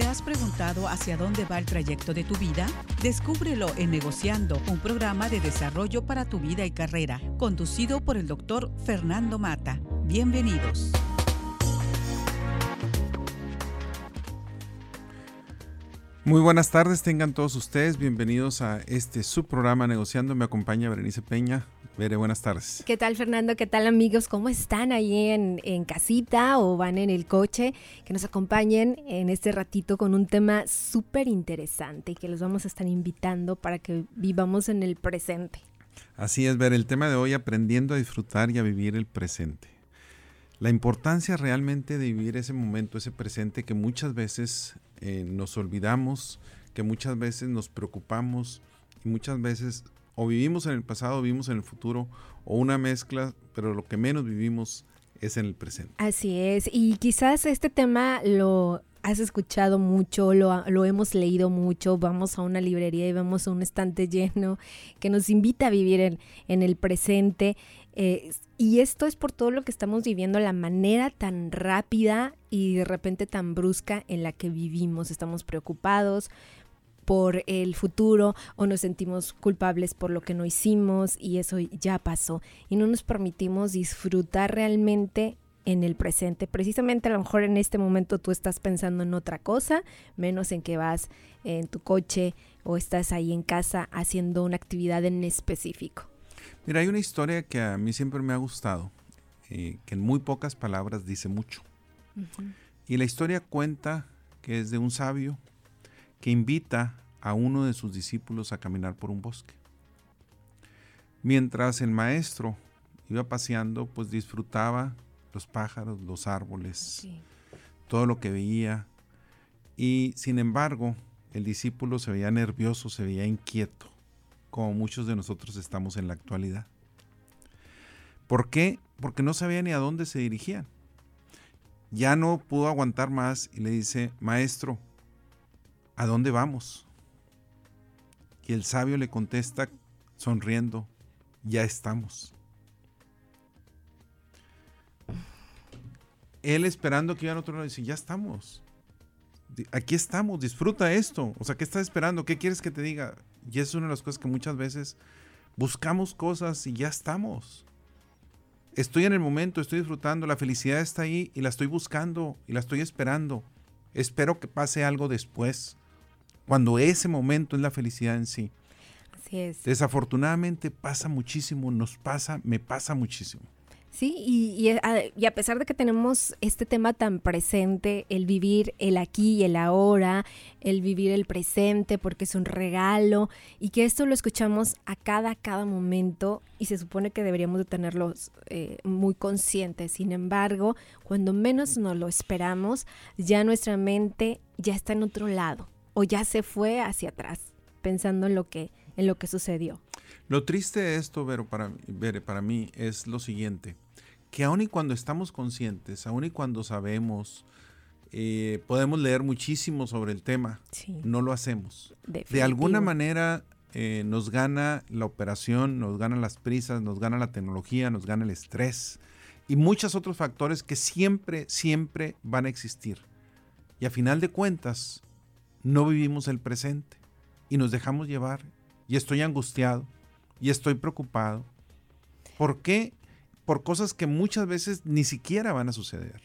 ¿Te has preguntado hacia dónde va el trayecto de tu vida? Descúbrelo en Negociando, un programa de desarrollo para tu vida y carrera, conducido por el doctor Fernando Mata. Bienvenidos. Muy buenas tardes, tengan todos ustedes bienvenidos a este subprograma Negociando. Me acompaña Berenice Peña. Bere, buenas tardes. ¿Qué tal Fernando? ¿Qué tal amigos? ¿Cómo están ahí en, en casita o van en el coche? Que nos acompañen en este ratito con un tema súper interesante que los vamos a estar invitando para que vivamos en el presente. Así es, ver el tema de hoy, aprendiendo a disfrutar y a vivir el presente. La importancia realmente de vivir ese momento, ese presente que muchas veces eh, nos olvidamos, que muchas veces nos preocupamos y muchas veces o vivimos en el pasado, vivimos en el futuro, o una mezcla, pero lo que menos vivimos es en el presente. Así es, y quizás este tema lo has escuchado mucho, lo, hemos leído mucho, vamos a una librería y vemos un estante lleno que nos invita a vivir en, en el presente. Eh, y esto es por todo lo que estamos viviendo, la manera tan rápida y de repente tan brusca en la que vivimos. Estamos preocupados, por el futuro o nos sentimos culpables por lo que no hicimos y eso ya pasó y no nos permitimos disfrutar realmente en el presente. Precisamente a lo mejor en este momento tú estás pensando en otra cosa, menos en que vas en tu coche o estás ahí en casa haciendo una actividad en específico. Mira, hay una historia que a mí siempre me ha gustado, eh, que en muy pocas palabras dice mucho. Y la historia cuenta que es de un sabio que invita a uno de sus discípulos a caminar por un bosque. Mientras el maestro iba paseando, pues disfrutaba los pájaros, los árboles, todo lo que veía. Y sin embargo, el discípulo se veía nervioso, se veía inquieto, como muchos de nosotros estamos en la actualidad. ¿Por qué? Porque no sabía ni a dónde se dirigían. Ya no pudo aguantar más y le dice, maestro, ¿a dónde vamos? Y el sabio le contesta sonriendo, ya estamos. Él esperando que iban otro lado dice, ya estamos. Aquí estamos, disfruta esto. O sea, ¿qué estás esperando? ¿Qué quieres que te diga? Y es una de las cosas que muchas veces buscamos cosas y ya estamos. Estoy en el momento, estoy disfrutando, la felicidad está ahí y la estoy buscando y la estoy esperando. Espero que pase algo después cuando ese momento es la felicidad en sí. Así es. Desafortunadamente pasa muchísimo, nos pasa, me pasa muchísimo. Sí, y, a, pesar de que tenemos este tema tan presente, el vivir el aquí y el ahora, el vivir el presente porque es un regalo, y que esto lo escuchamos a cada, cada momento y se supone que deberíamos de tenerlos eh, muy conscientes. Sin embargo, cuando menos nos lo esperamos, ya nuestra mente ya está en otro lado o ya se fue hacia atrás, pensando en lo que, en lo que sucedió. Lo triste de esto, Vero, para, para mí es lo siguiente, que aun y cuando estamos conscientes, aun y cuando sabemos, eh, podemos leer muchísimo sobre el tema, no lo hacemos. De alguna manera eh, nos gana la operación, nos ganan las prisas, nos gana la tecnología, nos gana el estrés y muchos otros factores que siempre, siempre van a existir. Y a final de cuentas, no vivimos el presente y nos dejamos llevar y estoy angustiado y estoy preocupado. ¿Por qué? Por cosas que muchas veces ni siquiera van a suceder.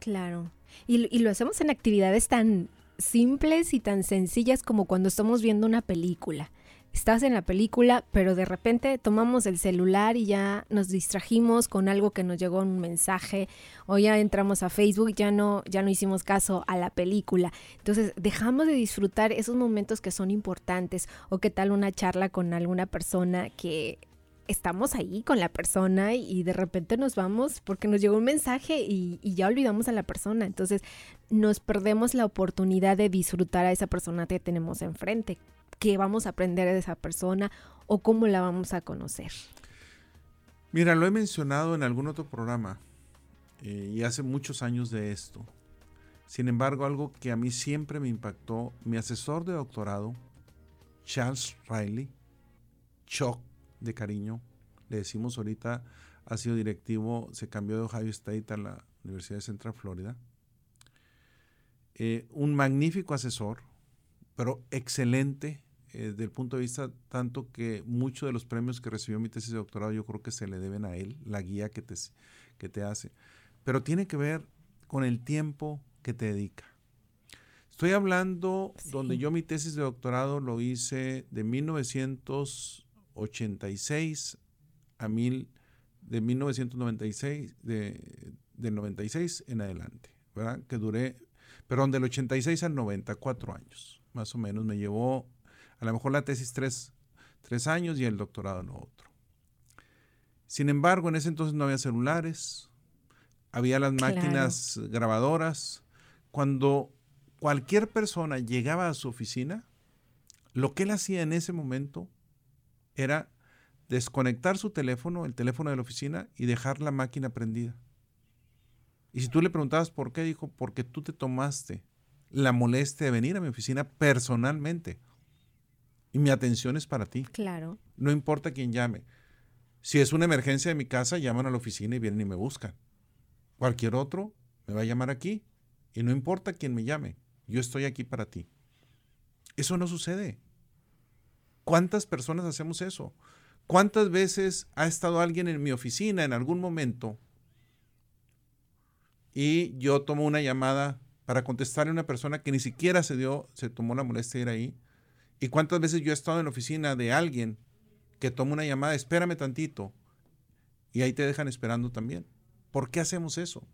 Claro. Y, y lo hacemos en actividades tan simples y tan sencillas como cuando estamos viendo una película estás en la película, pero de repente tomamos el celular y ya nos distrajimos con algo que nos llegó un mensaje o ya entramos a Facebook, ya no ya no hicimos caso a la película. Entonces, dejamos de disfrutar esos momentos que son importantes o qué tal una charla con alguna persona que estamos ahí con la persona y de repente nos vamos porque nos llegó un mensaje y, y, ya olvidamos a la persona. Entonces nos perdemos la oportunidad de disfrutar a esa persona que tenemos enfrente qué vamos a aprender de esa persona o cómo la vamos a conocer. Mira, lo he mencionado en algún otro programa eh, y hace muchos años de esto. Sin embargo, algo que a mí siempre me impactó, mi asesor de doctorado, Charles Riley, Chuck de cariño, le decimos ahorita, ha sido directivo, se cambió de Ohio State a la Universidad de Central Florida. eh, un magnífico asesor, pero excelente eh, desde el punto de vista tanto que muchos de los premios que recibió mi tesis de doctorado yo creo que se le deben a él, la guía que te, que te hace. Pero tiene que ver con el tiempo que te dedica. Estoy hablando donde yo mi tesis de doctorado lo hice de 1986 a mil, de 1996, de, del 96 en adelante, ¿verdad? Que duré, perdón, del 86 al 94 años, más o menos. Me llevó a lo mejor la tesis tres, tres años y el doctorado no otro. Sin embargo, en ese entonces no había celulares, había las máquinas grabadoras. Cuando cualquier persona llegaba a su oficina, lo que él hacía en ese momento era desconectar su teléfono, el teléfono de la oficina, y dejar la máquina prendida. Y si tú le preguntabas por qué, dijo, porque tú te tomaste la molestia de venir a mi oficina personalmente. Y mi atención es para ti. Claro. No importa quién llame. Si es una emergencia de mi casa, llaman a la oficina y vienen y me buscan. Cualquier otro me va a llamar aquí. Y no importa quién me llame, yo estoy aquí para ti. Eso no sucede. ¿Cuántas personas hacemos eso? ¿Cuántas veces ha estado alguien en mi oficina en algún momento y yo tomo una llamada para contestarle a una persona que ni siquiera se dio, se tomó la molestia de ir ahí? ¿Y cuántas veces yo he estado en la oficina de alguien que toma una llamada, espérame tantito, y ahí te dejan esperando también? ¿Por qué hacemos eso?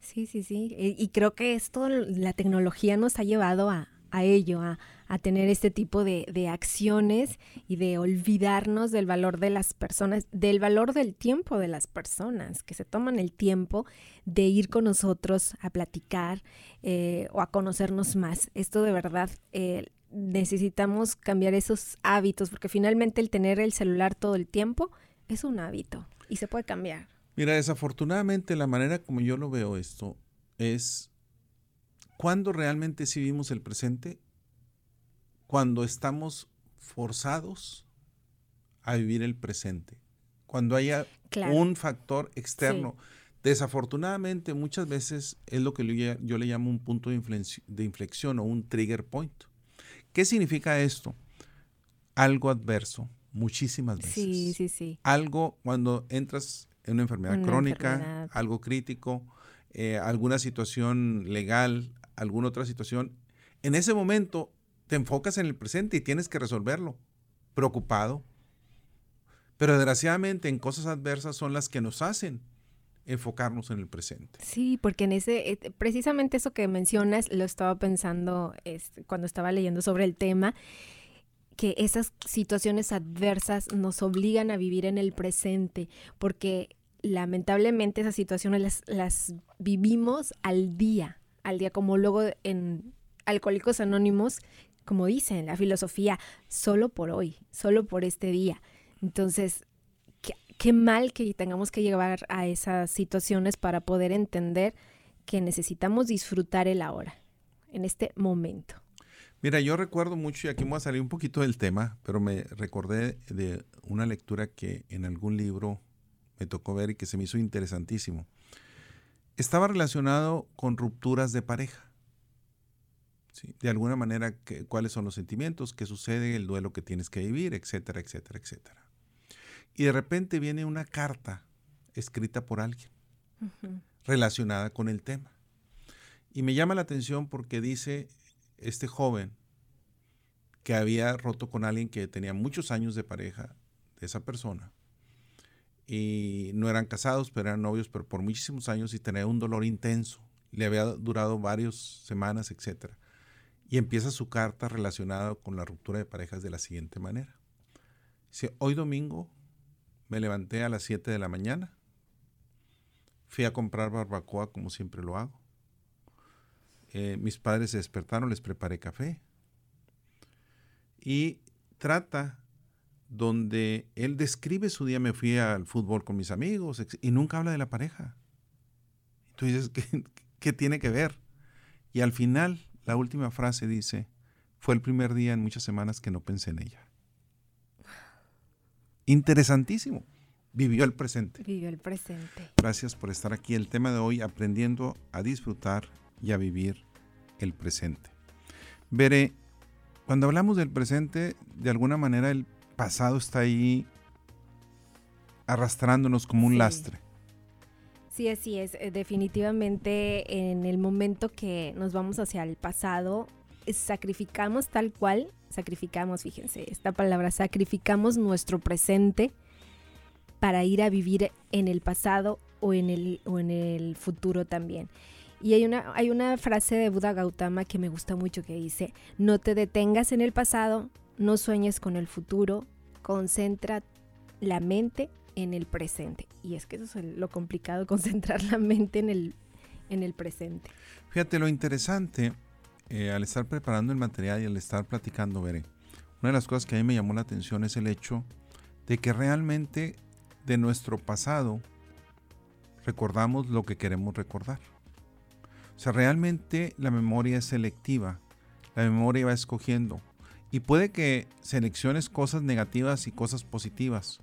Sí, sí, sí. Y creo que esto, la tecnología nos ha llevado a, a ello, a, a tener este tipo de, de, acciones y de olvidarnos del valor de las personas, del valor del tiempo de las personas, que se toman el tiempo de ir con nosotros a platicar eh, o a conocernos más. Esto de verdad eh, necesitamos cambiar esos hábitos, porque finalmente el tener el celular todo el tiempo es un hábito y se puede cambiar. Mira, desafortunadamente la manera como yo lo veo esto es cuando realmente sí vivimos el presente, cuando estamos forzados a vivir el presente, cuando haya un factor externo. Desafortunadamente muchas veces es lo que yo, le llamo un punto de inflexión, o un trigger point. ¿Qué significa esto? Algo adverso, muchísimas veces. Sí, sí, sí. Algo cuando entras en una enfermedad crónica, algo crítico, eh, alguna situación legal, alguna otra situación, en ese momento te enfocas en el presente y tienes que resolverlo, preocupado. Pero desgraciadamente en cosas adversas son las que nos hacen enfocarnos en el presente. Sí, porque en ese, eh, precisamente eso que mencionas, lo estaba pensando este, cuando estaba leyendo sobre el tema, que esas situaciones adversas nos obligan a vivir en el presente, porque lamentablemente esas situaciones las, las vivimos al día, al día, como luego en Alcohólicos Anónimos, como dicen la filosofía, solo por hoy, solo por este día. Entonces, qué, mal que tengamos que llegar a esas situaciones para poder entender que necesitamos disfrutar el ahora, en este momento. Mira, yo recuerdo mucho, y aquí me voy a salir un poquito del tema, pero me recordé de una lectura que en algún libro me tocó ver y que se me hizo interesantísimo estaba relacionado con rupturas de pareja. De alguna manera, cuáles son los sentimientos, qué sucede, el duelo que tienes que vivir, etcétera, etcétera, etcétera. Y de repente viene una carta escrita por alguien relacionada con el tema. Y me llama la atención porque dice este joven que había roto con alguien que tenía muchos años de pareja de esa persona y no eran casados, pero eran novios, pero por muchísimos años y tenía un dolor intenso. Le había durado varias semanas, etc. Y empieza su carta relacionada con la ruptura de parejas de la siguiente manera. Dice, hoy domingo me levanté a las 7 de la mañana, fui a comprar barbacoa como siempre lo hago. Eh, mis padres se despertaron, les preparé café. Y trata donde él describe su día, me fui al fútbol con mis amigos y nunca habla de la pareja. ¿qué, ¿qué, tiene que ver? Y al final, la última frase dice, fue el primer día en muchas semanas que no pensé en ella. Interesantísimo. Vivió el presente. Vivió el presente. Gracias por estar aquí. El tema de hoy, aprendiendo a disfrutar y a vivir el presente. Veré, cuando hablamos del presente, de alguna manera el pasado está ahí arrastrándonos como un lastre. Sí, así es. Eh, definitivamente en el momento que nos vamos hacia el pasado, sacrificamos tal cual, sacrificamos, fíjense, esta palabra, sacrificamos nuestro presente para ir a vivir en el pasado o en el, o en el futuro también. Y hay una, hay una frase de Buda Gautama que me gusta mucho que dice, no te detengas en el pasado, no sueñes con el futuro, concentra la mente en el presente. Y es que eso es lo complicado, concentrar la mente en el, en el presente. Fíjate, lo interesante, eh, al estar preparando el material y al estar platicando, veré, una de las cosas que a mí me llamó la atención es el hecho de que realmente de nuestro pasado recordamos lo que queremos recordar. O sea, realmente la memoria es selectiva, la memoria va escogiendo. Y puede que selecciones cosas negativas y cosas positivas,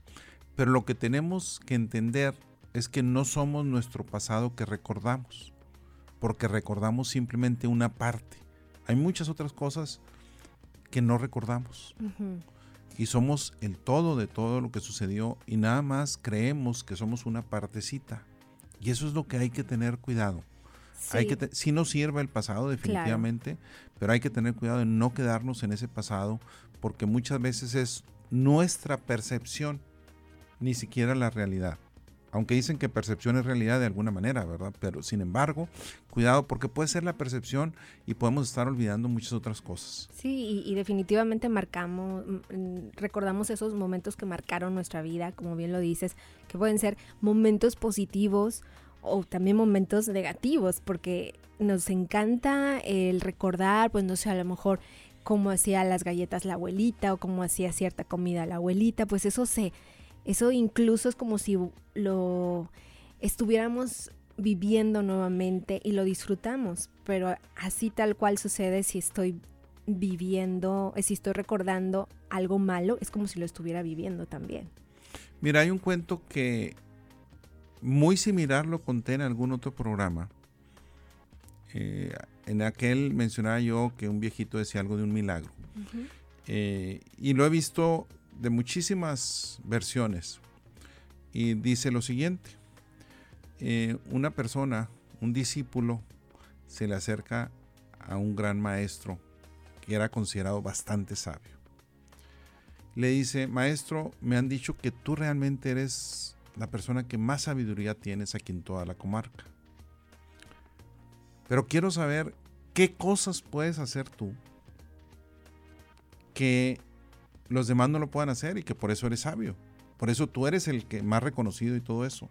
pero lo que tenemos que entender es que no somos nuestro pasado que recordamos, porque recordamos simplemente una parte. Hay muchas otras cosas que no recordamos. Y somos el todo de todo lo que sucedió y nada más creemos que somos una partecita. Y eso es lo que hay que tener cuidado. Sí. Hay que sí nos sirve el pasado definitivamente, pero hay que tener cuidado de no quedarnos en ese pasado porque muchas veces es nuestra percepción ni siquiera la realidad. Aunque dicen que percepción es realidad de alguna manera, ¿verdad? Pero sin embargo, cuidado porque puede ser la percepción y podemos estar olvidando muchas otras cosas. Sí, y, definitivamente marcamos, mm, mm, recordamos esos momentos que marcaron nuestra vida, como bien lo dices, que pueden ser momentos positivos o también momentos negativos, porque nos encanta el recordar, pues no sé, a lo mejor cómo hacía las galletas la abuelita o cómo hacía cierta comida la abuelita, pues eso se eso incluso es como si lo estuviéramos viviendo nuevamente y lo disfrutamos, pero así tal cual sucede si estoy viviendo, si estoy recordando algo malo, es como si lo estuviera viviendo también. Mira, hay un cuento que muy similar lo conté en algún otro programa. Eh, en aquel mencionaba yo que un viejito decía algo de un milagro. Eh, y lo he visto de muchísimas versiones y dice lo siguiente. Eh, una persona, un discípulo, se le acerca a un gran maestro que era considerado bastante sabio. Le dice, maestro, me han dicho que tú realmente eres la persona que más sabiduría tienes aquí en toda la comarca. Pero quiero saber qué cosas puedes hacer tú que los demás no lo puedan hacer y que por eso eres sabio. Por eso tú eres el que más reconocido y todo eso.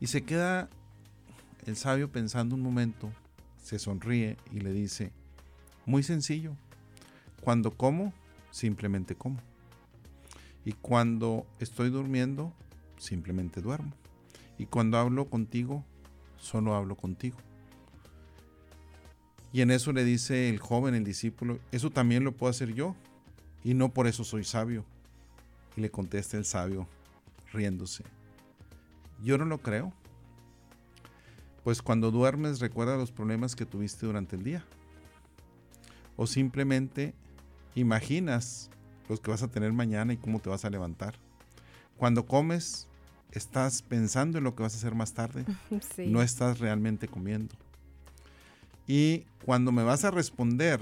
Y se queda el sabio pensando un momento, se sonríe y le dice, muy sencillo, cuando como, simplemente como. Y cuando estoy durmiendo, simplemente duermo. Y cuando hablo contigo, solo hablo contigo. Y en eso le dice el joven, el discípulo, eso también lo puedo hacer yo y no por eso soy sabio. Y le contesta el sabio, riéndose. Yo no lo creo. Pues cuando duermes recuerda los problemas que tuviste durante el día. O simplemente imaginas los que vas a tener mañana y cómo te vas a levantar. Cuando comes, estás pensando en lo que vas a hacer más tarde. No estás realmente comiendo. Y cuando me vas a responder,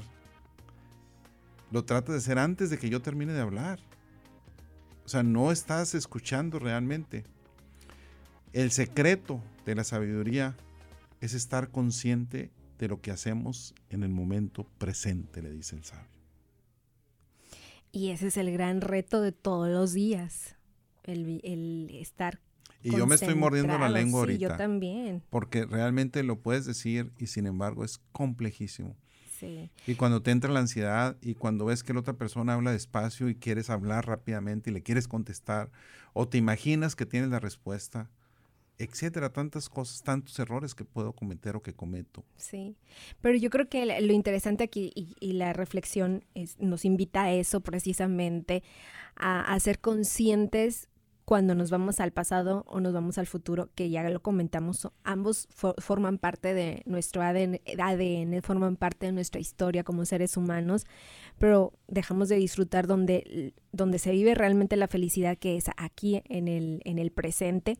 lo tratas de hacer antes de que yo termine de hablar. O sea, no estás escuchando realmente. El secreto de la sabiduría es estar consciente de lo que hacemos en el momento presente, le dice el sabio. Y ese es el gran reto de todos los días, el, estar y yo me estoy mordiendo la lengua ahorita. yo también. Porque realmente lo puedes decir y sin embargo es complejísimo. Y cuando te entra la ansiedad y cuando ves que la otra persona habla despacio y quieres hablar rápidamente y le quieres contestar o te imaginas que tienes la respuesta, etcétera, tantas cosas, tantos errores que puedo cometer o que cometo. Sí, pero yo creo que lo interesante aquí y, la reflexión nos invita a eso precisamente, a, a ser conscientes cuando nos vamos al pasado o nos vamos al futuro, que ya lo comentamos, ambos forman parte de nuestro ADN, ADN, forman parte de nuestra historia como seres humanos, pero dejamos de disfrutar donde, donde se vive realmente la felicidad que es aquí en el, en el presente.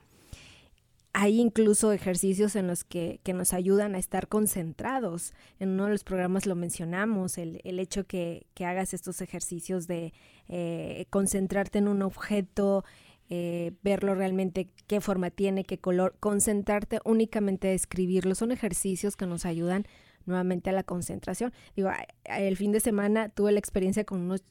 Hay incluso ejercicios en los que, que, nos ayudan a estar concentrados. En uno de los programas lo mencionamos, el, el hecho que, que, hagas estos ejercicios de eh, concentrarte en un objeto, eh, verlo realmente, qué forma tiene, qué color, concentrarte únicamente a escribirlo. Son ejercicios que nos ayudan nuevamente a la concentración. Digo, el fin de semana tuve la experiencia con unos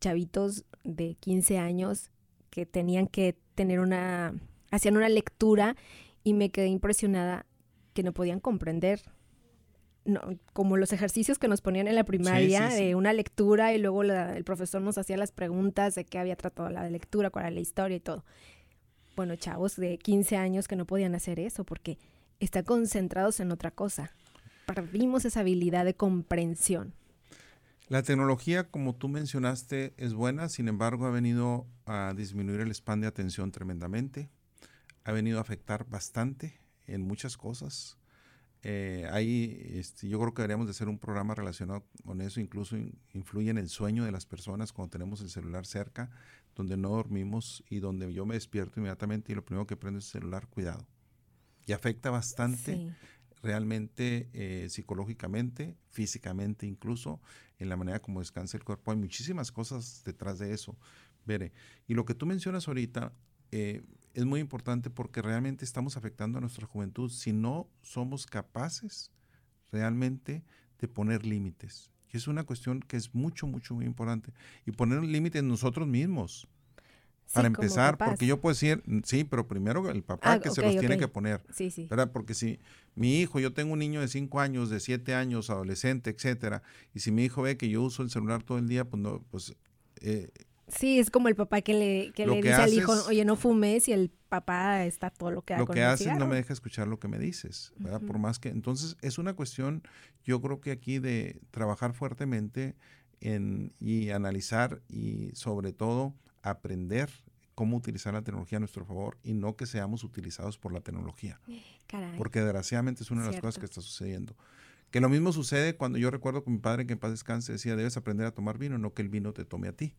chavitos de 15 años que tenían que tener una, hacían una lectura y me quedé impresionada que no podían comprender no, como los ejercicios que nos ponían en la primaria, de una lectura y luego el profesor nos hacía las preguntas de qué había tratado la lectura, cuál era la historia y todo. Bueno, chavos de 15 años que no podían hacer eso porque están concentrados en otra cosa. Perdimos esa habilidad de comprensión. La tecnología, como tú mencionaste, es buena, sin embargo, ha venido a disminuir el span de atención tremendamente, ha venido a afectar bastante en muchas cosas eh, ahí este, yo creo que deberíamos de hacer un programa relacionado con eso, incluso influye en el sueño de las personas cuando tenemos el celular cerca, donde no dormimos y donde yo me despierto inmediatamente y lo primero que prendo es el celular, cuidado. Y afecta bastante realmente eh, psicológicamente, físicamente incluso, en la manera como descansa el cuerpo. Hay muchísimas cosas detrás de eso. Veré. Y lo que tú mencionas ahorita, eh, es muy importante porque realmente estamos afectando a nuestra juventud si no somos capaces realmente de poner límites. Es una cuestión que es mucho, mucho, muy importante. Y poner límites nosotros mismos. para empezar, porque yo puedo decir, sí, pero primero el papá ah, que se los tiene que poner. Sí, sí. ¿verdad? Porque si mi hijo, yo tengo un niño de 5 años, de 7 años, adolescente, etcétera, y si mi hijo ve que yo uso el celular todo el día, pues no, pues eh, Sí, es como el papá que le, que le dice al hijo, oye, no fumes y el papá está todo lo que hace. Lo que haces no me deja escuchar lo que me dices, ¿verdad? Por más que, entonces es una cuestión, yo creo que aquí de trabajar fuertemente en, y analizar y sobre todo aprender cómo utilizar la tecnología a nuestro favor y no que seamos utilizados por la tecnología. Porque desgraciadamente es una de las cosas que está sucediendo. Que lo mismo sucede cuando yo recuerdo con mi padre que en paz descanse decía, debes aprender a tomar vino, no que el vino te tome a ti.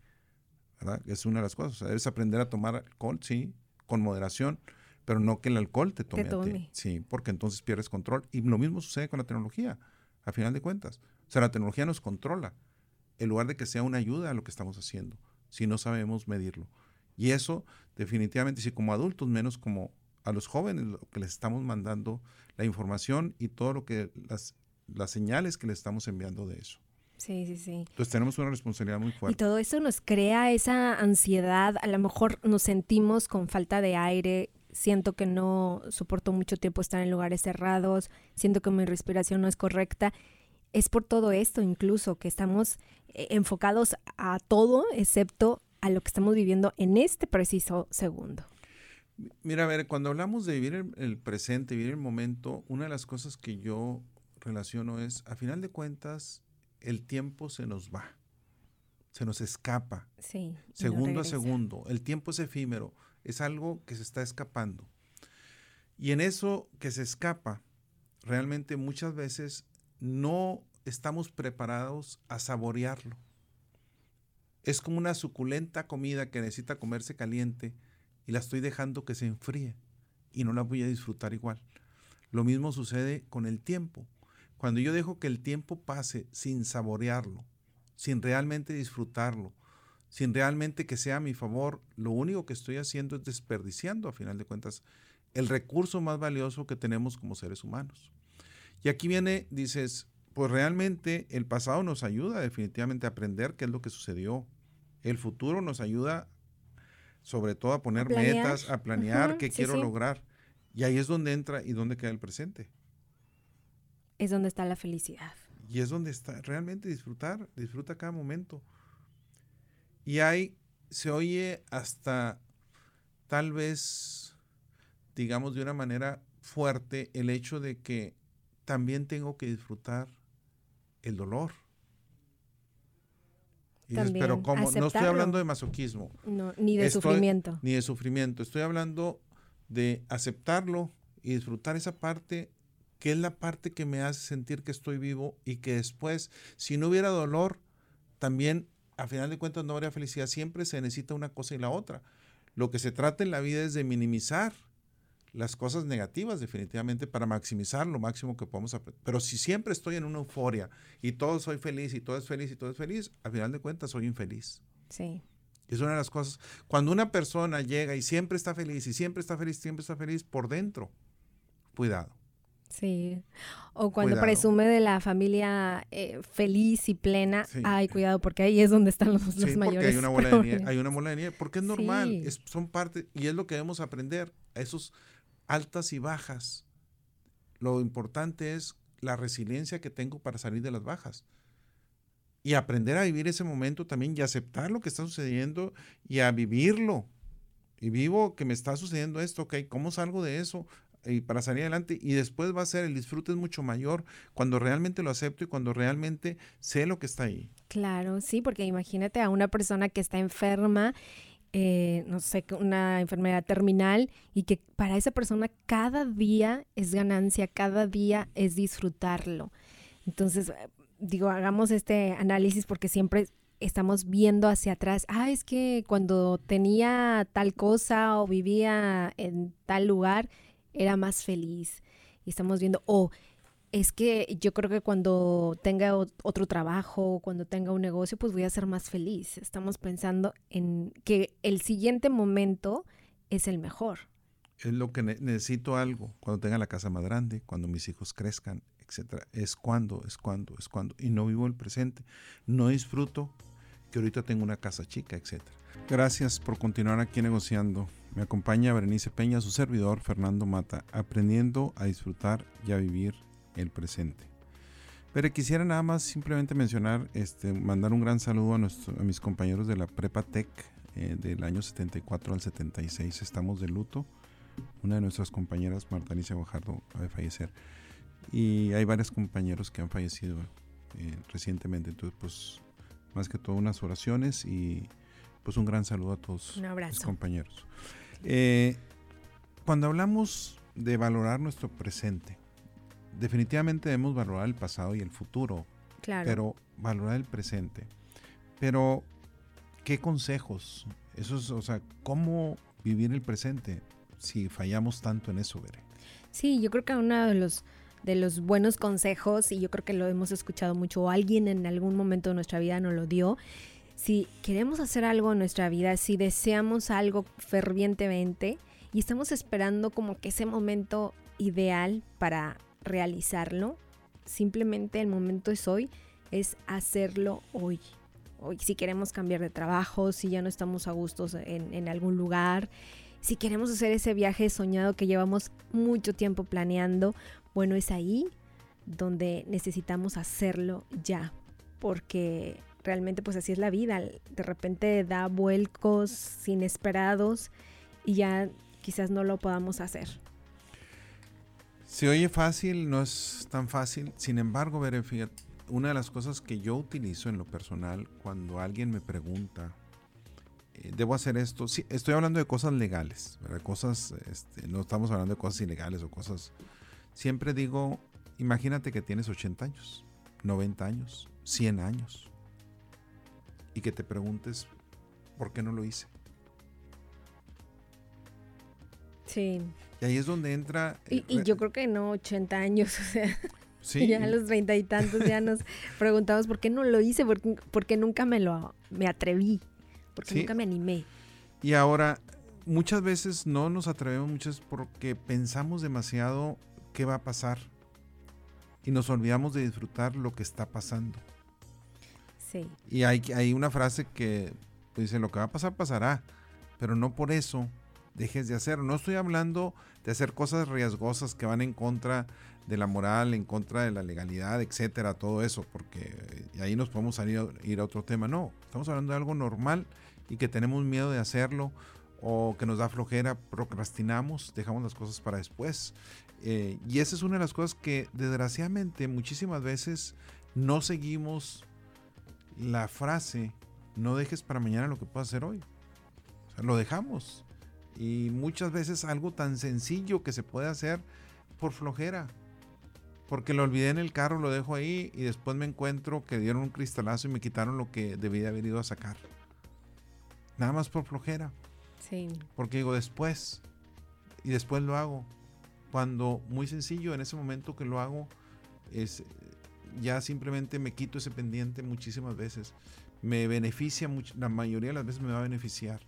Es una de las cosas. debes aprender a tomar alcohol, sí, con moderación, pero no que el alcohol te tome, a ti. Sí, porque entonces pierdes control. Y lo mismo sucede con la tecnología, a final de cuentas. O sea, la tecnología nos controla, en lugar de que sea una ayuda a lo que estamos haciendo, si no sabemos medirlo. Y eso, definitivamente, si como adultos, menos como a los jóvenes, lo que les estamos mandando, la información y todo lo que, las, las señales que les estamos enviando de eso. Sí, sí, sí. Entonces tenemos una responsabilidad muy fuerte. Y todo eso nos crea esa ansiedad, a lo mejor nos sentimos con falta de aire, siento que no soporto mucho tiempo estar en lugares cerrados, siento que mi respiración no es correcta. Es por todo esto incluso que estamos eh, enfocados a todo excepto a lo que estamos viviendo en este preciso segundo. Mira, a ver, cuando hablamos de vivir el, el presente, vivir el momento, una de las cosas que yo relaciono es, a final de cuentas, el tiempo se nos va, se nos escapa. Sí, segundo a segundo. El tiempo es efímero, es algo que se está escapando. Y en eso que se escapa, realmente muchas veces no estamos preparados a saborearlo. Es como una suculenta comida que necesita comerse caliente y la estoy dejando que se enfríe y no la voy a disfrutar igual. Lo mismo sucede con el tiempo. Cuando yo dejo que el tiempo pase sin saborearlo, sin realmente disfrutarlo, sin realmente que sea a mi favor, lo único que estoy haciendo es desperdiciando, a final de cuentas, el recurso más valioso que tenemos como seres humanos. Y aquí viene, dices, pues realmente el pasado nos ayuda definitivamente a aprender qué es lo que sucedió. El futuro nos ayuda sobre todo a poner metas, a planear qué quiero lograr. Y ahí es donde entra y donde queda el presente es donde está la felicidad. Y es donde está realmente disfrutar, disfruta cada momento. Y ahí se oye hasta tal vez, digamos de una manera fuerte, el hecho de que también tengo que disfrutar el dolor. pero ¿cómo? No estoy hablando de masoquismo. ni de sufrimiento. Ni de sufrimiento. Estoy hablando de aceptarlo y disfrutar esa parte que es la parte que me hace sentir que estoy vivo y que después, si no hubiera dolor, también a final de cuentas no habría felicidad. Siempre se necesita una cosa y la otra. Lo que se trata en la vida es de minimizar las cosas negativas definitivamente para maximizar lo máximo que podamos aprender. Pero si siempre estoy en una euforia y todo soy feliz y todo es feliz y todo es feliz, al final de cuentas soy infeliz. Sí. Es una de las cosas. Cuando una persona llega y siempre está feliz y siempre está feliz, siempre está feliz por dentro, cuidado. Sí. O cuando presume de la familia eh, feliz y plena, ay, cuidado, porque ahí es donde están los, sí, mayores. Hay una bola de nieve, hay una bola de nieve, porque es normal, es, son parte, y es lo que debemos aprender, esos altas y bajas. Lo importante es la resiliencia que tengo para salir de las bajas. Y aprender a vivir ese momento también y aceptar lo que está sucediendo y a vivirlo. Y vivo que me está sucediendo esto, ok, ¿cómo salgo de eso? Y para salir adelante. Y después va a ser, el disfrute es mucho mayor cuando realmente lo acepto y cuando realmente sé lo que está ahí. Claro, sí, porque imagínate a una persona que está enferma eh, no sé, una enfermedad terminal y que para esa persona cada día es ganancia, cada día es disfrutarlo. Entonces, digo, hagamos este análisis porque siempre estamos viendo hacia atrás, ah, es que cuando tenía tal cosa o vivía en tal lugar, era más feliz. Y estamos viendo, oh, es que yo creo que cuando tenga otro trabajo, cuando tenga un negocio, pues voy a ser más feliz. Estamos pensando en que el siguiente momento es el mejor. Es lo que necesito algo cuando tenga la casa más grande, cuando mis hijos crezcan, etcétera. Es cuando, es cuando, es cuando. Y no vivo el presente. No disfruto que ahorita tengo una casa chica, etcétera. Gracias por continuar aquí negociando. Me acompaña Berenice Peña, su servidor Fernando Mata, aprendiendo a disfrutar y a vivir el presente. Pero quisiera nada más simplemente mencionar, este, mandar un gran saludo a, a mis compañeros de la Prepa Tech eh, del año 74 al 76. Estamos de luto. Una de nuestras compañeras, Marta Alicia Guajardo, va a fallecer. Y hay varios compañeros que han fallecido eh, recientemente. Entonces, pues, más que todo, unas oraciones y pues un gran saludo a todos los compañeros. Eh, cuando hablamos de valorar nuestro presente, definitivamente debemos valorar el pasado y el futuro, claro. pero valorar el presente. Pero, ¿qué consejos? Eso es, o sea, ¿cómo vivir el presente si fallamos tanto en eso, Veré? Sí, yo creo que uno de los, de los buenos consejos, y yo creo que lo hemos escuchado mucho, o alguien en algún momento de nuestra vida nos lo dio, si queremos hacer algo en nuestra vida, si deseamos algo fervientemente y estamos esperando como que ese momento ideal para realizarlo. Simplemente el momento es hoy, es hacerlo hoy. Hoy, si queremos cambiar de trabajo, si ya no estamos a gustos en, en algún lugar, si queremos hacer ese viaje soñado que llevamos mucho tiempo planeando, bueno, es ahí donde necesitamos hacerlo ya, porque realmente pues así es la vida, de repente da vuelcos inesperados y ya quizás no lo podamos hacer. Se oye fácil, no es tan fácil. Sin embargo, veré, una de las cosas que yo utilizo en lo personal cuando alguien me pregunta, eh, ¿debo hacer esto? Sí, estoy hablando de cosas legales, Cosas, este, no estamos hablando de cosas ilegales o cosas... Siempre digo, imagínate que tienes 80 años, 90 años, 100 años y que te preguntes, ¿por qué no lo hice? Sí. Y ahí es donde entra... Y, yo creo que no 80 años, o sea... Ya a los treinta y tantos ya nos preguntamos por qué no lo hice, por, qué nunca me lo me atreví, porque nunca me animé. Y ahora, muchas veces no nos atrevemos muchas porque pensamos demasiado qué va a pasar y nos olvidamos de disfrutar lo que está pasando. Y hay, hay una frase que pues, dice, lo que va a pasar pasará, pero no por eso dejes de hacer. No estoy hablando de hacer cosas riesgosas que van en contra de la moral, en contra de la legalidad, etcétera, todo eso, porque ahí nos podemos salir, ir a otro tema. No, estamos hablando de algo normal y que tenemos miedo de hacerlo o que nos da flojera, procrastinamos, dejamos las cosas para después. Eh, y esa es una de las cosas que desgraciadamente muchísimas veces no seguimos la frase no dejes para mañana lo que puedas hacer hoy. O sea, lo dejamos. Y muchas veces algo tan sencillo que se puede hacer por flojera. Porque lo olvidé en el carro, lo dejo ahí y después me encuentro que dieron un cristalazo y me quitaron lo que debía haber ido a sacar. Nada más por flojera. Sí. Porque digo después. Y después lo hago. Cuando muy sencillo, en ese momento que lo hago, es ya simplemente me quito ese pendiente muchísimas veces. Me beneficia, mucho, la mayoría de las veces me va a beneficiar.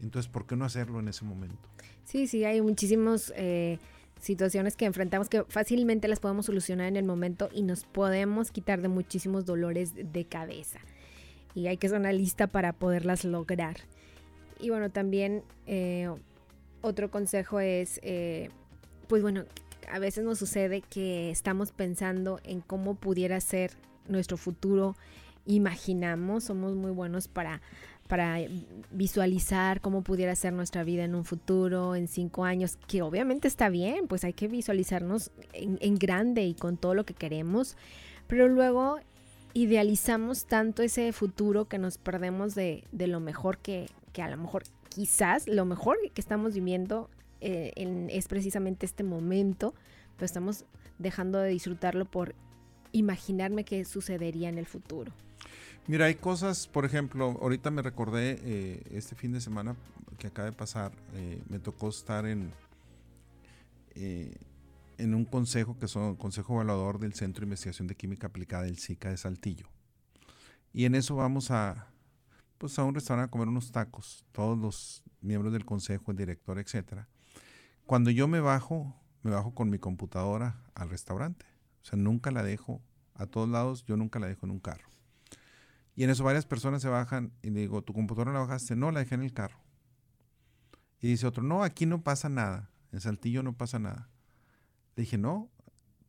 Entonces, ¿por qué no hacerlo en ese momento? Sí, sí, hay muchísimos eh, situaciones que enfrentamos que fácilmente las podemos solucionar en el momento y nos podemos quitar de muchísimos dolores de cabeza. Y hay que hacer una lista para poderlas lograr. Y bueno, también eh, otro consejo es, eh, pues bueno, a veces nos sucede que estamos pensando en cómo pudiera ser nuestro futuro, imaginamos, somos muy buenos para para visualizar cómo pudiera ser nuestra vida en un futuro, en cinco años, que obviamente está bien, pues hay que visualizarnos en, grande y con todo lo que queremos, pero luego idealizamos tanto ese futuro que nos perdemos de, lo mejor que, a lo mejor quizás lo mejor que estamos viviendo eh, es precisamente este momento, pero estamos dejando de disfrutarlo por imaginarme qué sucedería en el futuro. Mira, hay cosas, por ejemplo, ahorita me recordé eh, este fin de semana que acaba de pasar, eh, me tocó estar en, en un consejo que son consejo evaluador del Centro de Investigación de Química Aplicada del SICA de Saltillo. Y en eso vamos a, pues a un restaurante a comer unos tacos, todos los miembros del consejo, el director, etcétera. Cuando yo me bajo, me bajo con mi computadora al restaurante. O sea, nunca la dejo a todos lados, yo nunca la dejo en un carro. Y en eso varias personas se bajan y le digo, ¿tu computadora la bajaste? No, la dejé en el carro. Y dice otro, no, aquí no pasa nada. En Saltillo no pasa nada. Le dije, no,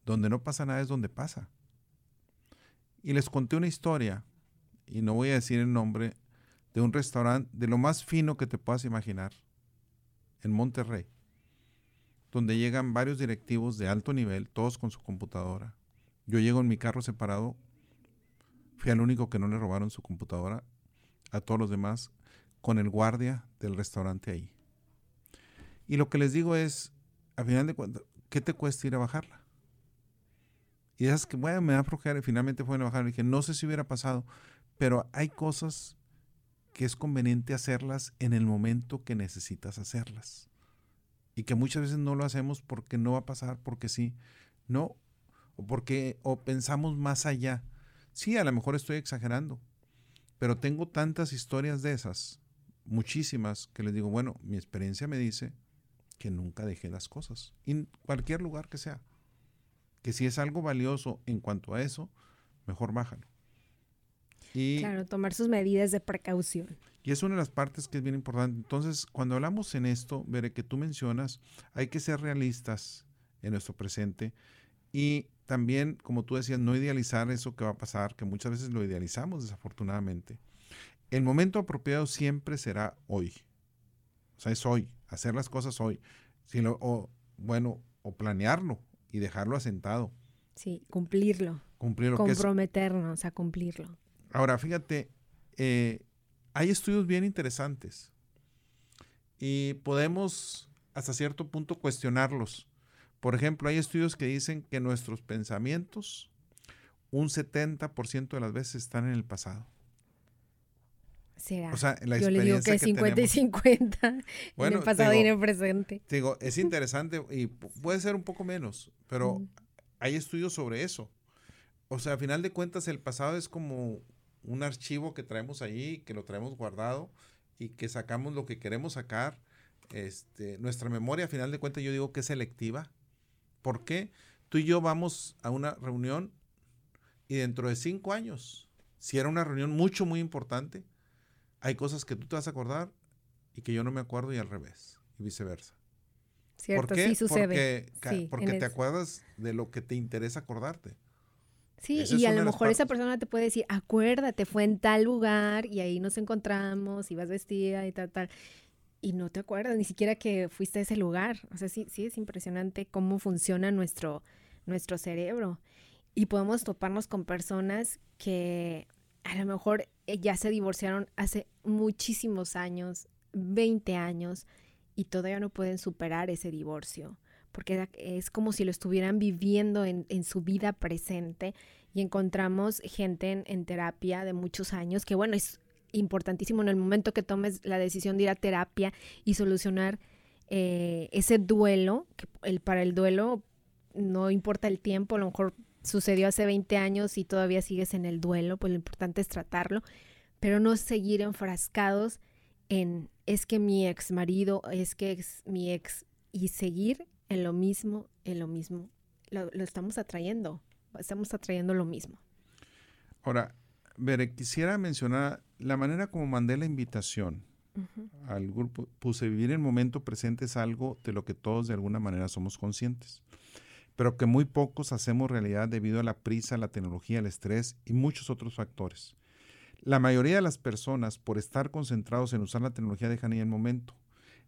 donde no pasa nada es donde pasa. Y les conté una historia, y no voy a decir el nombre, de un restaurante de lo más fino que te puedas imaginar, en Monterrey, donde llegan varios directivos de alto nivel, todos con su computadora. Yo llego en mi carro separado Fui el único que no le robaron su computadora. A todos los demás, con el guardia del restaurante ahí. Y lo que les digo es, a final de cuentas, ¿qué te cuesta ir a bajarla? Y esas que, bueno, me da a y finalmente fueron a bajar. Y dije, no sé si hubiera pasado, pero hay cosas que es conveniente hacerlas en el momento que necesitas hacerlas. Y que muchas veces no lo hacemos porque no va a pasar, porque sí, no, o porque o pensamos más allá. Sí, a lo mejor estoy exagerando, pero tengo tantas historias de esas, muchísimas, que les digo, bueno, mi experiencia me dice que nunca dejé las cosas, en cualquier lugar que sea. Que si es algo valioso en cuanto a eso, mejor bájalo. Y, claro, tomar sus medidas de precaución. Y es una de las partes que es bien importante. Entonces, cuando hablamos en esto, veré que tú mencionas, hay que ser realistas en nuestro presente y también, como tú decías, no idealizar eso que va a pasar, que muchas veces lo idealizamos desafortunadamente. El momento apropiado siempre será hoy. O sea, es hoy, hacer las cosas hoy. Si o, bueno, o planearlo y dejarlo asentado. Sí, cumplirlo. Cumplirlo. Comprometernos a cumplirlo. Ahora, fíjate, eh, hay estudios bien interesantes y podemos hasta cierto punto cuestionarlos. Por ejemplo, hay estudios que dicen que nuestros pensamientos un 70% de las veces están en el pasado. Será. O sea, la Yo le digo que, 50 y 50 en el pasado y en el presente. Digo, es interesante y puede ser un poco menos, pero hay estudios sobre eso. O sea, a final de cuentas, el pasado es como un archivo que traemos ahí, que lo traemos guardado y que sacamos lo que queremos sacar. Este, nuestra memoria, a final de cuentas, yo digo que es selectiva. ¿Por qué? Tú y yo vamos a una reunión y dentro de cinco años, si era una reunión mucho, muy importante, hay cosas que tú te vas a acordar y que yo no me acuerdo y al revés, y viceversa. Cierto, ¿Por qué? sí sucede. Porque, porque te acuerdas de lo que te interesa acordarte. Sí, y a lo mejor esa persona te puede decir, acuérdate, fue en tal lugar y ahí nos encontramos, ibas vestida y tal, tal y no te acuerdas ni siquiera que fuiste a ese lugar. O sea, sí, sí es impresionante cómo funciona nuestro, nuestro cerebro. Y podemos toparnos con personas que a lo mejor eh, ya se divorciaron hace muchísimos años, 20 años, y todavía no pueden superar ese divorcio, porque es como si lo estuvieran viviendo en, su vida presente y encontramos gente en, terapia de muchos años, que bueno, es importantísimo en el momento que tomes la decisión de ir a terapia y solucionar eh, ese duelo, que el, para el duelo no importa el tiempo, a lo mejor sucedió hace 20 años y todavía sigues en el duelo, pues lo importante es tratarlo, pero no seguir enfrascados en es que mi ex marido, es que es mi ex, y seguir en lo mismo, en lo mismo. Lo, estamos atrayendo, estamos atrayendo lo mismo. Ahora, Bere, quisiera mencionar la manera como mandé la invitación al grupo. Puse vivir el momento presente es algo de lo que todos de alguna manera somos conscientes pero que muy pocos hacemos realidad debido a la prisa, la tecnología, el estrés y muchos otros factores. La mayoría de las personas, por estar concentrados en usar la tecnología, dejan ahí el momento.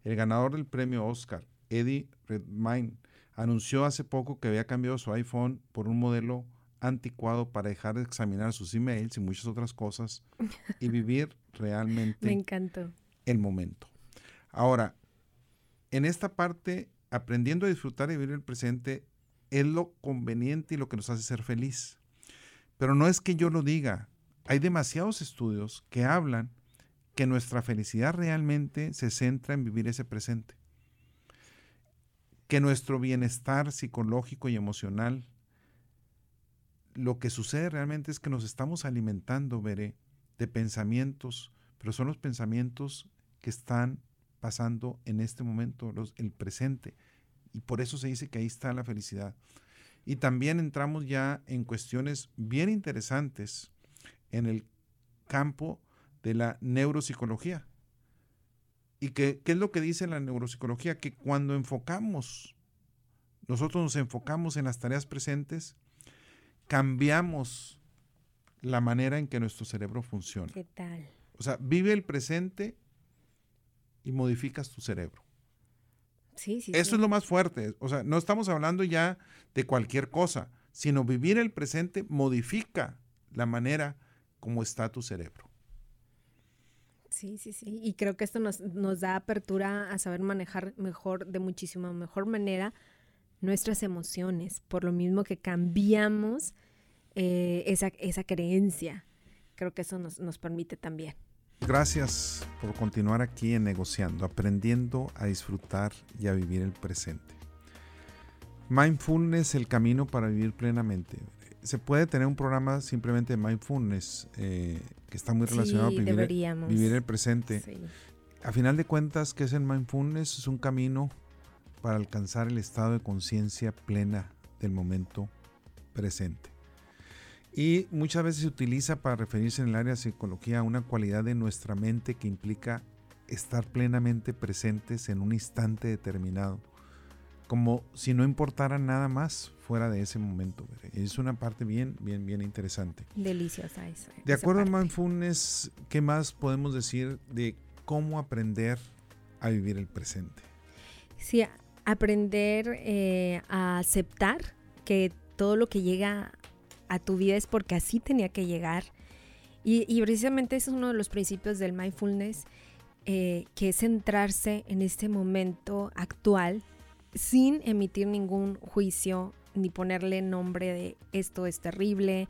El ganador del premio Oscar, Eddie Redmayne, anunció hace poco que había cambiado su iPhone por un modelo anticuado para dejar de examinar sus emails y muchas otras cosas y vivir realmente Me encantó. el momento. Ahora, en esta parte, aprendiendo a disfrutar y vivir el presente, es lo conveniente y lo que nos hace ser feliz. Pero no es que yo lo diga. Hay demasiados estudios que hablan que nuestra felicidad realmente se centra en vivir ese presente. Que nuestro bienestar psicológico y emocional, lo que sucede realmente es que nos estamos alimentando, veré, de pensamientos, pero son los pensamientos que están pasando en este momento, los, el presente. Y por eso se dice que ahí está la felicidad. Y también entramos ya en cuestiones bien interesantes en el campo de la neuropsicología. ¿Y qué, qué es lo que dice la neuropsicología? Que cuando enfocamos, nosotros nos enfocamos en las tareas presentes, cambiamos la manera en que nuestro cerebro funciona. ¿Qué tal? O sea, vive el presente y modificas tu cerebro. Eso es lo más fuerte. O sea, no estamos hablando ya de cualquier cosa, sino vivir el presente modifica la manera como está tu cerebro. Sí, sí, sí. Y creo que esto nos, da apertura a saber manejar mejor, de muchísima mejor manera, nuestras emociones, por lo mismo que cambiamos eh, esa, esa creencia. Creo que eso nos, nos permite también. Gracias por continuar aquí en Negociando, aprendiendo a disfrutar y a vivir el presente. Mindfulness, el camino para vivir plenamente. Se puede tener un programa simplemente de mindfulness eh, que está muy relacionado a vivir, el presente. A final de cuentas, ¿qué es el mindfulness? Es un camino para alcanzar el estado de conciencia plena del momento presente. Y muchas veces se utiliza para referirse en el área de psicología a una cualidad de nuestra mente que implica estar plenamente presentes en un instante determinado, como si no importara nada más fuera de ese momento. Es una parte bien, bien, bien interesante. Deliciosa esa. De acuerdo a Mindfulness, ¿qué más podemos decir de cómo aprender a vivir el presente? Sí, aprender eh, a aceptar que todo lo que llega a tu vida es porque así tenía que llegar. Y, precisamente ese es uno de los principios del mindfulness, eh, que es centrarse en este momento actual sin emitir ningún juicio ni ponerle nombre de esto es terrible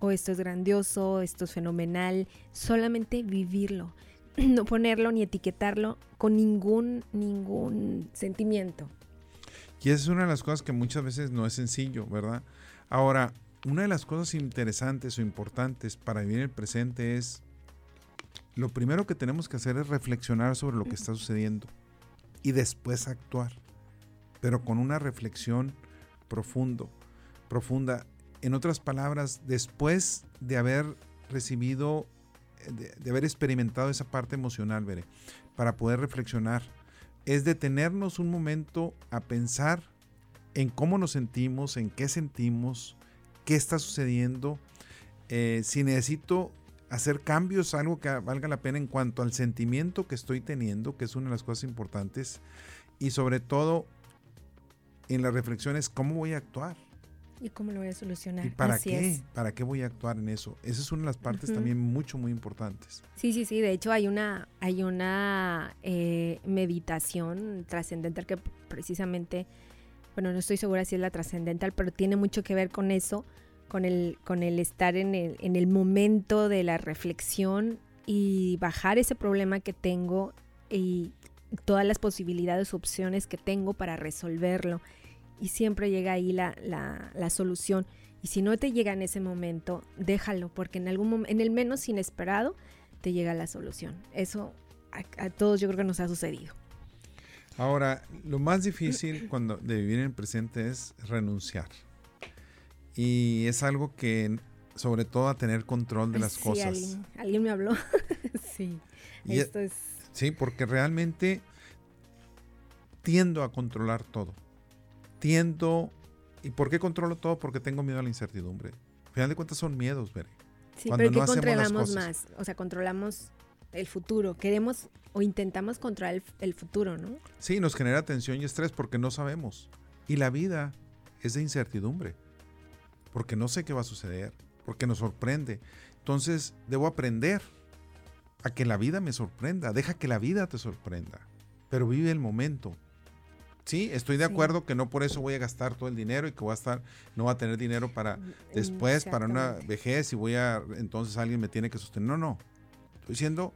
o esto es grandioso, esto es fenomenal, solamente vivirlo, no ponerlo ni etiquetarlo con ningún, ningún sentimiento. Y esa es una de las cosas que muchas veces no es sencillo, ¿verdad? Ahora, una de las cosas interesantes o importantes para vivir el presente es, lo primero que tenemos que hacer es reflexionar sobre lo que está sucediendo y después actuar, pero con una reflexión profundo, profunda. En otras palabras, después de haber recibido, de, haber experimentado esa parte emocional, para poder reflexionar, es detenernos un momento a pensar en cómo nos sentimos, en qué sentimos, qué está sucediendo, eh, si necesito hacer cambios, algo que valga la pena en cuanto al sentimiento que estoy teniendo, que es una de las cosas importantes, y sobre todo en las reflexiones, cómo voy a actuar. ¿Y cómo lo voy a solucionar? ¿Y para qué? ¿Para qué voy a actuar en eso? Esa es una de las partes también mucho, muy importantes. Sí, sí, sí. De hecho, hay una, hay una eh, meditación trascendental que precisamente, bueno, no estoy segura si es la trascendental, pero tiene mucho que ver con eso, con el, con el estar en el, en el momento de la reflexión y bajar ese problema que tengo y todas las posibilidades, opciones que tengo para resolverlo y siempre llega ahí la, la, solución. Y si no te llega en ese momento, déjalo, porque en algún momento, en el menos inesperado, te llega la solución. Eso a, todos yo creo que nos ha sucedido. Ahora, lo más difícil cuando de vivir en el presente es renunciar. Y es algo que, sobre todo, a tener control de las cosas. Alguien, alguien me habló. sí. Esto es... Sí, porque realmente tiendo a controlar todo tiendo... ¿Y por qué controlo todo? Porque tengo miedo a la incertidumbre. Al final de cuentas son miedos, Bere. Sí, pero no controlamos más. O sea, controlamos el futuro. Queremos o intentamos controlar el, futuro, ¿no? Sí, nos genera tensión y estrés porque no sabemos. Y la vida es de incertidumbre. Porque no sé qué va a suceder. Porque nos sorprende. Entonces, debo aprender a que la vida me sorprenda. Deja que la vida te sorprenda. Pero vive el momento. Sí, estoy de acuerdo que no por eso voy a gastar todo el dinero y que voy a estar, no voy a tener dinero para mm, después, para una vejez y voy a, entonces alguien me tiene que sostener. No, no. Estoy diciendo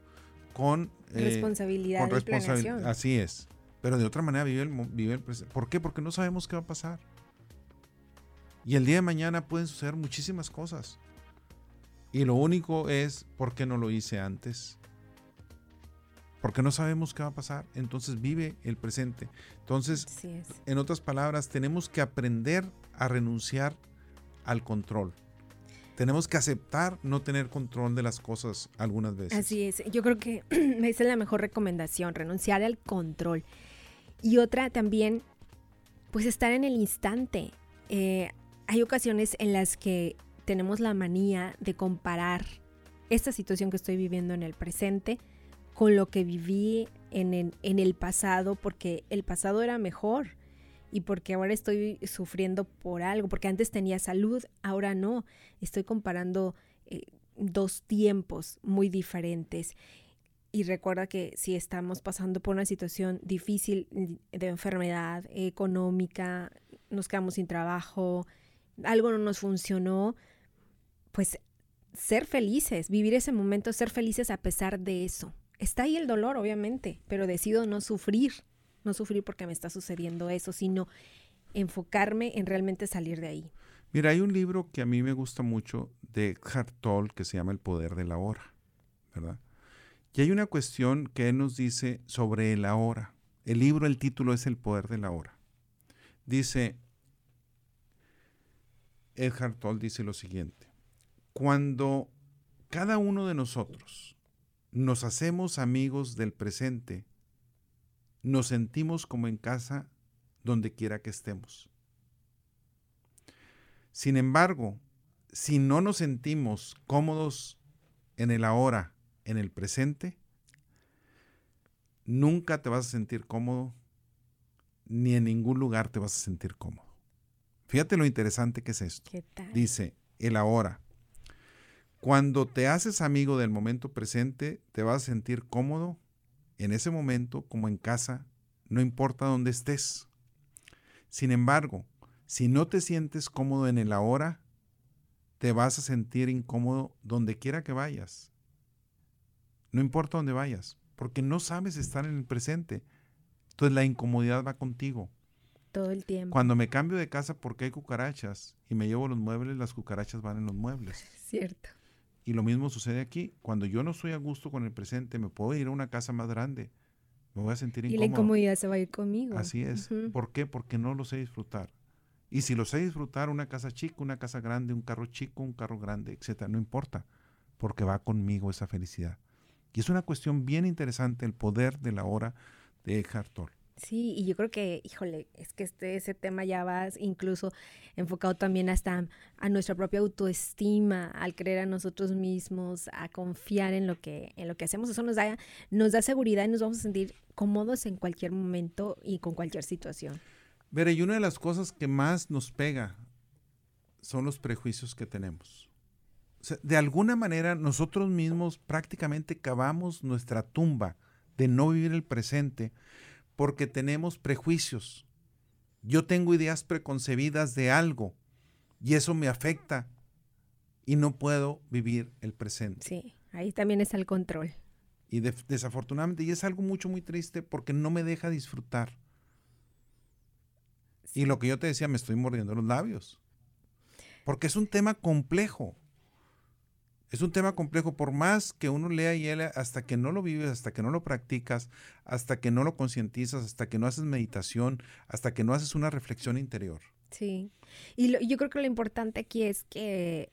con eh, responsabilidad. Con responsabilidad. Así es. Pero de otra manera vive el, vive el presente. ¿Por qué? Porque no sabemos qué va a pasar. Y el día de mañana pueden suceder muchísimas cosas. Y lo único es, ¿por qué no lo hice antes? porque no sabemos qué va a pasar. Entonces vive el presente. Entonces, en otras palabras, tenemos que aprender a renunciar al control. Tenemos que aceptar no tener control de las cosas algunas veces. Así es. Yo creo que esa es la mejor recomendación, renunciar al control. Y otra también, pues estar en el instante. Eh, hay ocasiones en las que tenemos la manía de comparar esta situación que estoy viviendo en el presente con lo que viví en, el pasado, porque el pasado era mejor y porque ahora estoy sufriendo por algo, porque antes tenía salud, ahora no. Estoy comparando eh, dos tiempos muy diferentes. Y recuerda que si estamos pasando por una situación difícil de enfermedad económica, nos quedamos sin trabajo, algo no nos funcionó, pues ser felices, vivir ese momento, ser felices a pesar de eso está ahí el dolor, obviamente, pero decido no sufrir, no sufrir porque me está sucediendo eso, sino enfocarme en realmente salir de ahí. Mira, hay un libro que a mí me gusta mucho de Eckhart que se llama El poder de la hora, ¿verdad? Y hay una cuestión que él nos dice sobre el ahora. El libro, el título es El poder de la hora. Dice, Eckhart dice lo siguiente, cuando cada uno de nosotros nos hacemos amigos del presente, nos sentimos como en casa donde quiera que estemos. Sin embargo, si no nos sentimos cómodos en el ahora, en el presente, nunca te vas a sentir cómodo, ni en ningún lugar te vas a sentir cómodo. Fíjate lo interesante que es esto. Dice, el ahora. Cuando te haces amigo del momento presente, te vas a sentir cómodo en ese momento como en casa, no importa dónde estés. Sin embargo, si no te sientes cómodo en el ahora, te vas a sentir incómodo donde quiera que vayas. No importa dónde vayas, porque no sabes estar en el presente. Entonces la incomodidad va contigo. Todo el tiempo. Cuando me cambio de casa porque hay cucarachas y me llevo los muebles, las cucarachas van en los muebles. Cierto. Y lo mismo sucede aquí. Cuando yo no estoy a gusto con el presente, me puedo ir a una casa más grande. Me voy a sentir incómodo. Y la incomodidad se va a ir conmigo. Así es. ¿Por qué? Porque no lo sé disfrutar. Y si lo sé disfrutar, una casa chica, una casa grande, un carro chico, un carro grande, etcétera, no importa, porque va conmigo esa felicidad. Y es una cuestión bien interesante el poder de la hora de Eckhart Tolle. Sí, y yo creo que, híjole, es que este, ese tema ya va incluso enfocado también hasta a nuestra propia autoestima, al creer a nosotros mismos, a confiar en lo que, en lo que hacemos. Eso nos da, nos da seguridad y nos vamos a sentir cómodos en cualquier momento y con cualquier situación. Veré, y una de las cosas que más nos pega son los prejuicios que tenemos. de alguna manera nosotros mismos prácticamente cavamos nuestra tumba de no vivir el presente porque tenemos prejuicios. Yo tengo ideas preconcebidas de algo y eso me afecta y no puedo vivir el presente. Sí, ahí también está el control. Y desafortunadamente, y es algo mucho, muy triste porque no me deja disfrutar. Y lo que yo te decía, me estoy mordiendo los labios. Porque es un tema complejo. Es un tema complejo, por más que uno lea y lea, hasta que no lo vives, hasta que no lo practicas, hasta que no lo concientizas, hasta que no haces meditación, hasta que no haces una reflexión interior. Sí, y yo creo que lo importante aquí es que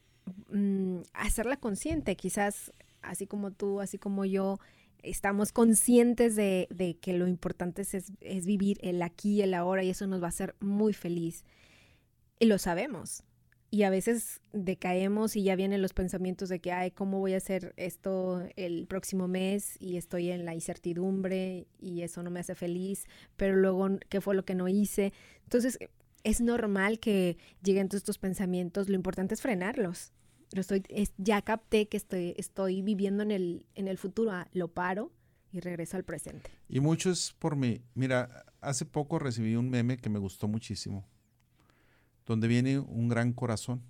mm, hacerla consciente, quizás así como tú, así como yo, estamos conscientes de, que lo importante es, es, vivir el aquí y el ahora y eso nos va a hacer muy feliz. Y lo sabemos y a veces decaemos y ya vienen los pensamientos de que, ay, ¿cómo voy a hacer esto el próximo mes? Y estoy en la incertidumbre y eso no me hace feliz, pero luego, ¿qué fue lo que no hice? Entonces, es normal que lleguen todos estos pensamientos, lo importante es frenarlos. Lo estoy, ya capté que estoy, estoy viviendo en el, en el futuro, ah, lo paro y regreso al presente. Y mucho es por mí. Mira, hace poco recibí un meme que me gustó muchísimo donde viene un gran corazón.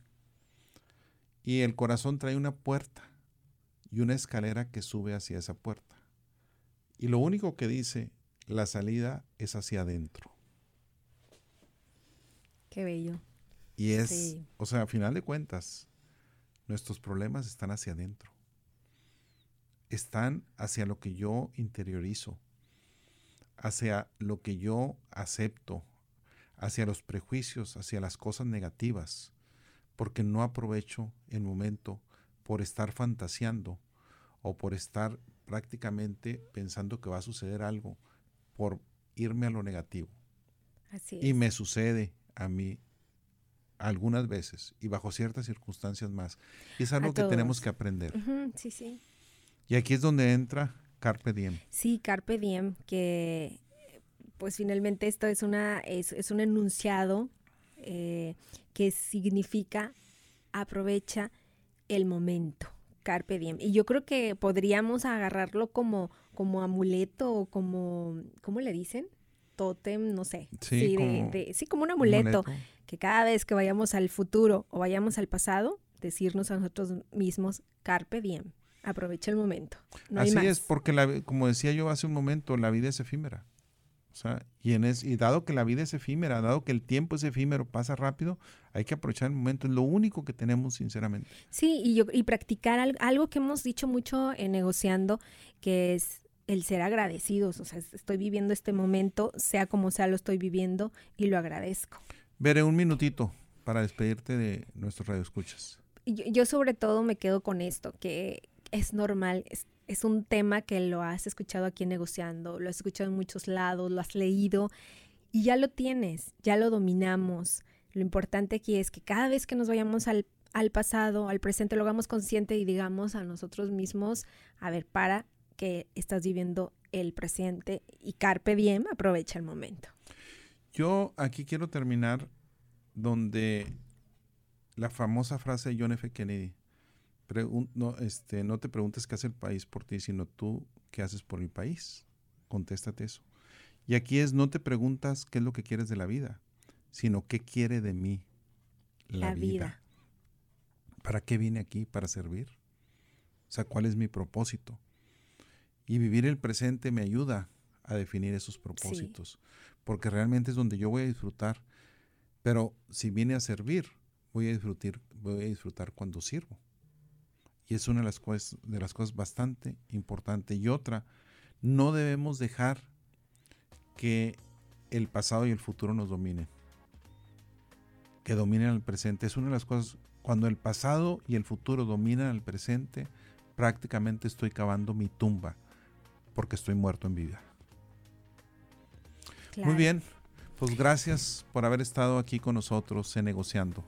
Y el corazón trae una puerta y una escalera que sube hacia esa puerta. Y lo único que dice, la salida es hacia adentro. Qué bello. Y es, o sea, a final de cuentas, nuestros problemas están hacia adentro. Están hacia lo que yo interiorizo, hacia lo que yo acepto, hacia los prejuicios, hacia las cosas negativas, porque no aprovecho el momento por estar fantaseando o por estar prácticamente pensando que va a suceder algo, por irme a lo negativo. Así Y me sucede a mí algunas veces y bajo ciertas circunstancias más. Y es algo que tenemos que aprender. sí, sí. Y aquí es donde entra Carpe Diem. Sí, Carpe Diem, que pues finalmente esto es, una, es, un enunciado eh, que significa aprovecha el momento, carpe diem. Y yo creo que podríamos agarrarlo como, como amuleto o como, ¿cómo le dicen? Tótem, no sé. Sí, como, sí, como un amuleto, Que cada vez que vayamos al futuro o vayamos al pasado, decirnos a nosotros mismos, carpe diem. Aprovecha el momento. Así es, porque la, como decía yo hace un momento, la vida es efímera. O sea, y, en es, y dado que la vida es efímera, dado que el tiempo es efímero, pasa rápido, hay que aprovechar el momento. Es lo único que tenemos, sinceramente. Sí, y, yo, y practicar algo que hemos dicho mucho en negociando, que es el ser agradecidos. O sea, estoy viviendo este momento, sea como sea, lo estoy viviendo y lo agradezco. Veré un minutito para despedirte de nuestros radioescuchas. Yo, yo sobre todo me quedo con esto, que es normal, es un tema que lo has escuchado aquí negociando, lo has escuchado en muchos lados, lo has leído y ya lo tienes, ya lo dominamos. Lo importante aquí es que cada vez que nos vayamos al, pasado, al presente, lo hagamos consciente y digamos a nosotros mismos, a ver, para que estás viviendo el presente y carpe diem, aprovecha el momento. Yo aquí quiero terminar donde la famosa frase de John F. Kennedy, no, este, no te preguntes qué hace el país por ti, sino tú qué haces por mi país. Contéstate eso. Y aquí es, no te preguntas qué es lo que quieres de la vida, sino qué quiere de mí la, vida. ¿Para qué vine aquí? Para servir. O sea, ¿cuál es mi propósito? Y vivir el presente me ayuda a definir esos propósitos, porque realmente es donde yo voy a disfrutar. Pero si vine a servir, voy a disfrutar, voy a disfrutar cuando sirvo. Y es una de las, cosas, de las cosas bastante importantes. Y otra, no debemos dejar que el pasado y el futuro nos dominen. Que dominen el presente. Es una de las cosas, cuando el pasado y el futuro dominan el presente, prácticamente estoy cavando mi tumba porque estoy muerto en vida. Muy bien, pues gracias por haber estado aquí con nosotros en Negociando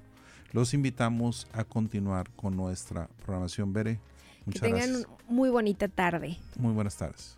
los invitamos a continuar con nuestra programación. Bere, muchas que tengan muy bonita tarde. Muy buenas tardes.